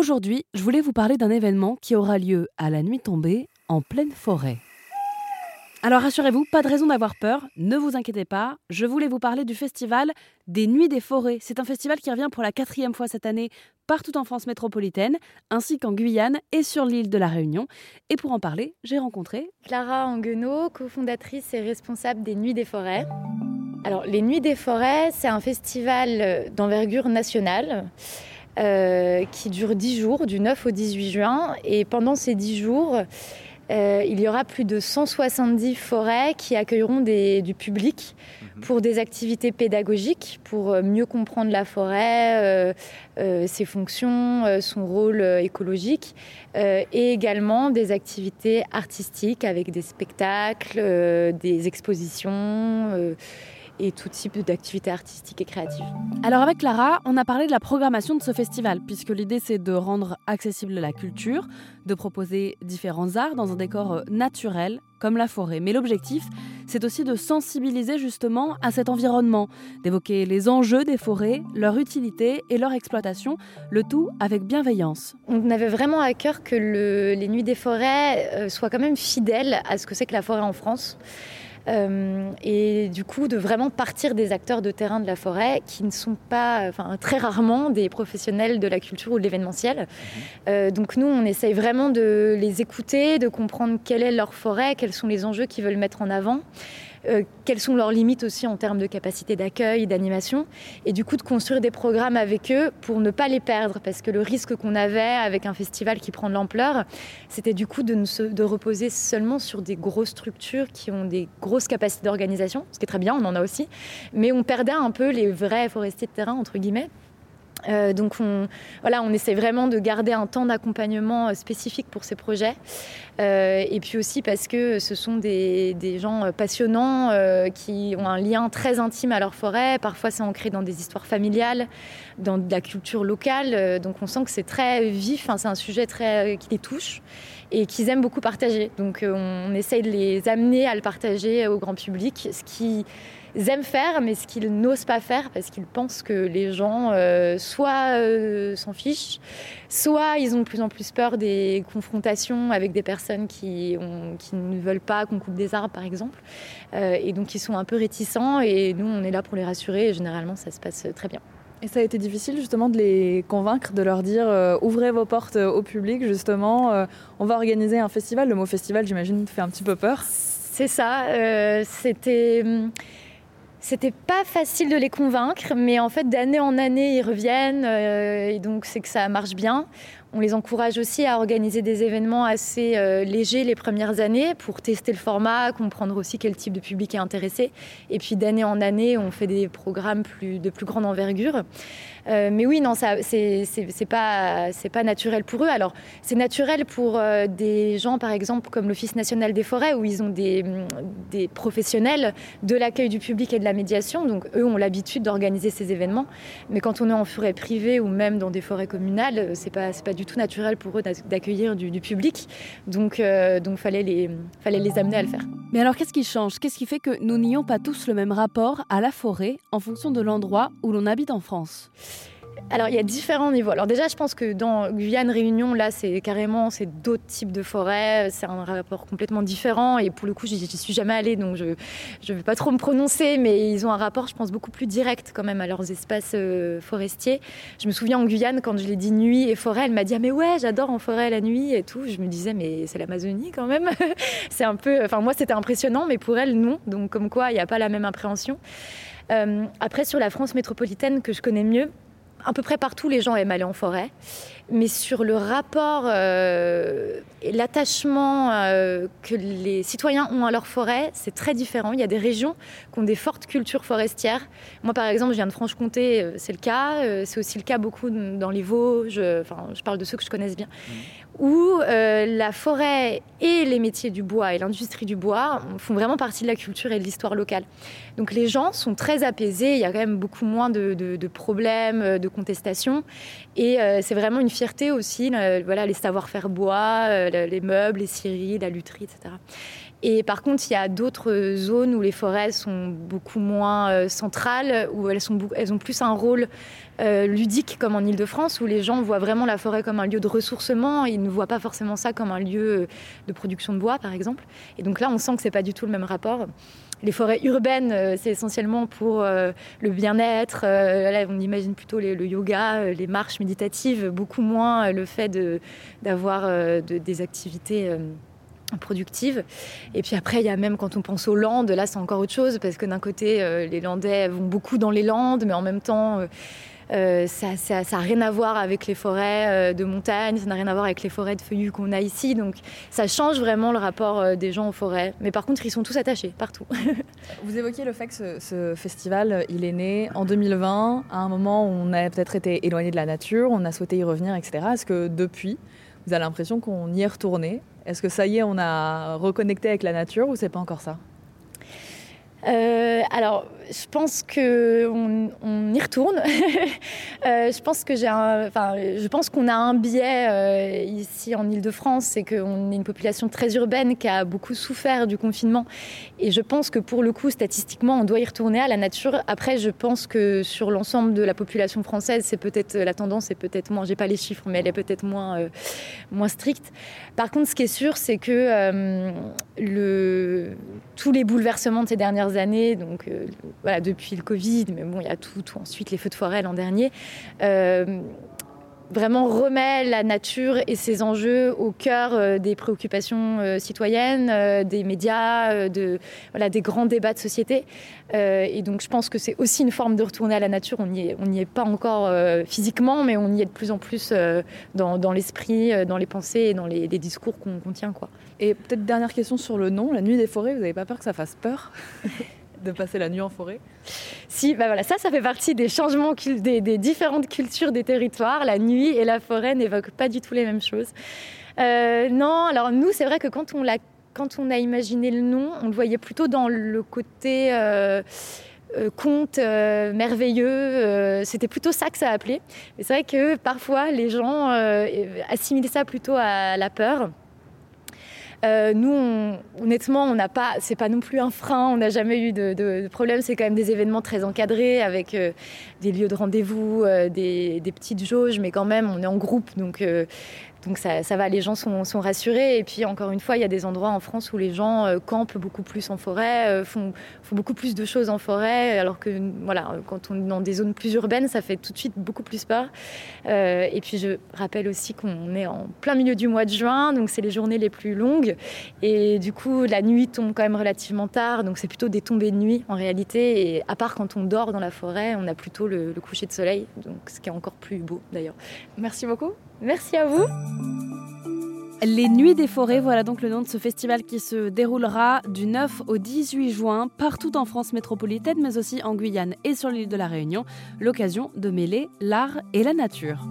Aujourd'hui, je voulais vous parler d'un événement qui aura lieu à la nuit tombée, en pleine forêt. Alors rassurez-vous, pas de raison d'avoir peur, ne vous inquiétez pas, je voulais vous parler du festival des Nuits des Forêts. C'est un festival qui revient pour la quatrième fois cette année partout en France métropolitaine, ainsi qu'en Guyane et sur l'île de la Réunion. Et pour en parler, j'ai rencontré Clara Anguenot, cofondatrice et responsable des Nuits des Forêts. Alors les Nuits des Forêts, c'est un festival d'envergure nationale. Euh, qui dure 10 jours, du 9 au 18 juin. Et pendant ces 10 jours, euh, il y aura plus de 170 forêts qui accueilleront du public mhm. pour des activités pédagogiques, pour euh, mieux comprendre la forêt, ses fonctions, son rôle écologique, et également des activités artistiques avec des spectacles, des expositions et tout type d'activités artistiques et créatives. Alors avec Clara, on a parlé de la programmation de ce festival, puisque l'idée c'est de rendre accessible la culture, de proposer différents arts dans un décor euh, naturel comme la forêt. Mais l'objectif, c'est aussi de sensibiliser justement à cet environnement, d'évoquer les enjeux des forêts, leur utilité et leur exploitation, le tout avec bienveillance. On avait vraiment à cœur que les Nuits des forêts euh, soient quand même fidèles à ce que c'est que la forêt en France. Euh, et du coup, de vraiment partir des acteurs de terrain de la forêt qui ne sont pas, enfin, très rarement des professionnels de la culture ou de l'événementiel. Mhm. Euh, donc nous, on essaye vraiment de les écouter, de comprendre quelle est leur forêt, quels sont les enjeux qu'ils veulent mettre en avant. Euh, quelles sont leurs limites aussi en termes de capacité d'accueil, d'animation, et du coup de construire des programmes avec eux pour ne pas les perdre, parce que le risque qu'on avait avec un festival qui prend de l'ampleur, c'était du coup de, de reposer seulement sur des grosses structures qui ont des grosses capacités d'organisation, ce qui est très bien, on en a aussi, mais on perdait un peu les vrais forestiers de terrain, entre guillemets. Euh, donc on, voilà, on essaie vraiment de garder un temps d'accompagnement euh, spécifique pour ces projets. Euh, et puis aussi parce que ce sont des, gens passionnants qui ont un lien très intime à leur forêt. Parfois c'est ancré dans des histoires familiales, dans de la culture locale. donc on sent que c'est très vif, c'est un sujet très, qui les touche et qu'ils aiment beaucoup partager. Donc on essaye de les amener à le partager au grand public, ce qui aiment faire, mais ce qu'ils n'osent pas faire parce qu'ils pensent que les gens euh, soit euh, s'en fichent, soit ils ont de plus en plus peur des confrontations avec des personnes qui, ne veulent pas qu'on coupe des arbres, par exemple. Euh, et donc ils sont un peu réticents et nous, on est là pour les rassurer et généralement, ça se passe très bien. Et ça a été difficile justement de les convaincre, de leur dire ouvrez vos portes au public, justement, on va organiser un festival. Le mot festival, j'imagine, fait un petit peu peur. C'est ça. C'était hum, c'était pas facile de les convaincre, mais en fait, d'année en année, ils reviennent, euh, et donc c'est que ça marche bien. On les encourage aussi à organiser des événements assez euh, légers les premières années pour tester le format, comprendre aussi quel type de public est intéressé. Et puis d'année en année, on fait des programmes plus, de plus grande envergure. Euh, mais oui, non, ça, c'est, pas, c'est pas naturel pour eux. Alors, c'est naturel pour euh, des gens, par exemple, comme l'Office national des forêts, où ils ont des, des professionnels de l'accueil du public et de la médiation. Donc, eux ont l'habitude d'organiser ces événements. Mais quand on est en forêt privée ou même dans des forêts communales, c'est pas, c'est pas du tout naturel pour eux d'accueillir du, public. Donc, euh, donc fallait fallait les amener à le faire. Mais alors, qu'est-ce qui change? Qu'est-ce qui fait que nous n'ayons pas tous le même rapport à la forêt en fonction de l'endroit où l'on habite en France? Alors, il y a différents niveaux. Alors déjà, je pense que dans Guyane, Réunion, là, c'est carrément c'est d'autres types de forêts. C'est un rapport complètement différent. Et pour le coup, j'y suis jamais allée, donc je ne vais pas trop me prononcer. Mais ils ont un rapport, je pense, beaucoup plus direct quand même à leurs espaces euh, forestiers. Je me souviens en Guyane, quand je l'ai dit nuit et forêt, elle m'a dit ah mais ouais, j'adore en forêt la nuit et tout. Je me disais mais c'est l'Amazonie quand même. c'est un peu. Enfin moi, c'était impressionnant, mais pour elle non. Donc comme quoi, il n'y a pas la même appréhension. Euh, après, sur la France métropolitaine que je connais mieux, à peu près partout, les gens aiment aller en forêt. Mais sur le rapport euh, et l'attachement euh, que les citoyens ont à leur forêt, c'est très différent. Il y a des régions qui ont des fortes cultures forestières. Moi, par exemple, je viens de Franche-Comté, euh, c'est le cas. c'est aussi le cas beaucoup dans les Vosges. Enfin, je parle de ceux que je connaisse bien. Mmh où euh, la forêt et les métiers du bois et l'industrie du bois font vraiment partie de la culture et de l'histoire locale. Donc les gens sont très apaisés, il y a quand même beaucoup moins de, problèmes, de contestations. Et euh, c'est vraiment une fierté aussi, voilà, les savoir-faire bois, euh, les meubles, les scieries, la lutherie, etc. Et par contre, il y a d'autres zones où les forêts sont beaucoup moins euh, centrales, où elles, sont, elles ont plus un rôle ludique comme en Ile-de-France, où les gens voient vraiment la forêt comme un lieu de ressourcement. Ils ne voient pas forcément ça comme un lieu de production de bois, par exemple. Et donc là, on sent que c'est pas du tout le même rapport. Les forêts urbaines, euh, c'est essentiellement pour le bien-être. là, on imagine plutôt le yoga, les marches méditatives, beaucoup moins le fait d'avoir des activités productive. Et puis après, il y a même quand on pense aux Landes, là c'est encore autre chose, parce que d'un côté, euh, les Landais vont beaucoup dans les Landes, mais en même temps, euh, euh, ça n'a rien à voir avec les forêts de montagne, ça n'a rien à voir avec les forêts de feuillus qu'on a ici. Donc ça change vraiment le rapport des gens aux forêts. Mais par contre, ils sont tous attachés partout. Vous évoquiez le fait que ce, ce, festival, il est né en 2020, à un moment où on a peut-être été éloigné de la nature, on a souhaité y revenir, etc. Est-ce que depuis, vous avez l'impression qu'on y est retourné? Est-ce que ça y est, on a reconnecté avec la nature ou c'est pas encore ça? Euh, alors, je pense que on, y retourne. euh, je pense que j'ai enfin, je pense qu'on a un biais euh, ici en Île-de-France, c'est qu'on est une population très urbaine qui a beaucoup souffert du confinement. Et je pense que pour le coup, statistiquement, on doit y retourner à la nature. Après, je pense que sur l'ensemble de la population française, c'est peut-être la tendance est peut-être moins. J'ai pas les chiffres, mais elle est peut-être moins euh, moins stricte. Par contre, ce qui est sûr, c'est que euh, tous les bouleversements de ces dernières années, donc voilà, depuis le Covid, mais bon, il y a tout, tout ensuite les feux de forêt l'an dernier. Euh, vraiment remet la nature et ses enjeux au cœur euh, des préoccupations euh, citoyennes, des médias, de, voilà, des grands débats de société. et donc je pense que c'est aussi une forme de retourner à la nature. On n'y est, on est pas encore physiquement, mais on y est de plus en plus dans, dans l'esprit, dans les pensées et dans les, les discours qu'on tient. Quoi. Et peut-être dernière question sur le nom, la nuit des forêts, vous n'avez pas peur que ça fasse peur? de passer la nuit en forêt Si, bah voilà, ça, ça fait partie des changements des, des, différentes cultures des territoires. La nuit et la forêt n'évoquent pas du tout les mêmes choses. Euh, non, alors nous, c'est vrai que quand on, a, quand on a imaginé le nom, on le voyait plutôt dans le côté... Euh, euh, conte merveilleux. C'était plutôt ça que ça appelait. Mais c'est vrai que parfois les gens assimilaient ça plutôt à la peur. Euh, nous, honnêtement, on n'a pas, c'est pas non plus un frein. On n'a jamais eu de, problème. C'est quand même des événements très encadrés avec euh, des lieux de rendez-vous, euh, des, des, petites jauges, mais quand même, on est en groupe, donc donc ça, va, les gens sont, rassurés. Et puis encore une fois, il y a des endroits en France où les gens euh, campent beaucoup plus en forêt, euh, font, font, beaucoup plus de choses en forêt, alors que voilà, quand on est dans des zones plus urbaines, ça fait tout de suite beaucoup plus peur. Euh, et puis je rappelle aussi qu'on est en plein milieu du mois de juin, donc c'est les journées les plus longues. Et du coup, la nuit tombe quand même relativement tard, donc c'est plutôt des tombées de nuit en réalité. Et à part quand on dort dans la forêt, on a plutôt le, le coucher de soleil, donc ce qui est encore plus beau d'ailleurs. Merci beaucoup. Merci à vous. Les Nuits des Forêts, voilà donc le nom de ce festival qui se déroulera du 9 au 18 juin partout en France métropolitaine, mais aussi en Guyane et sur l'île de la Réunion. L'occasion de mêler l'art et la nature.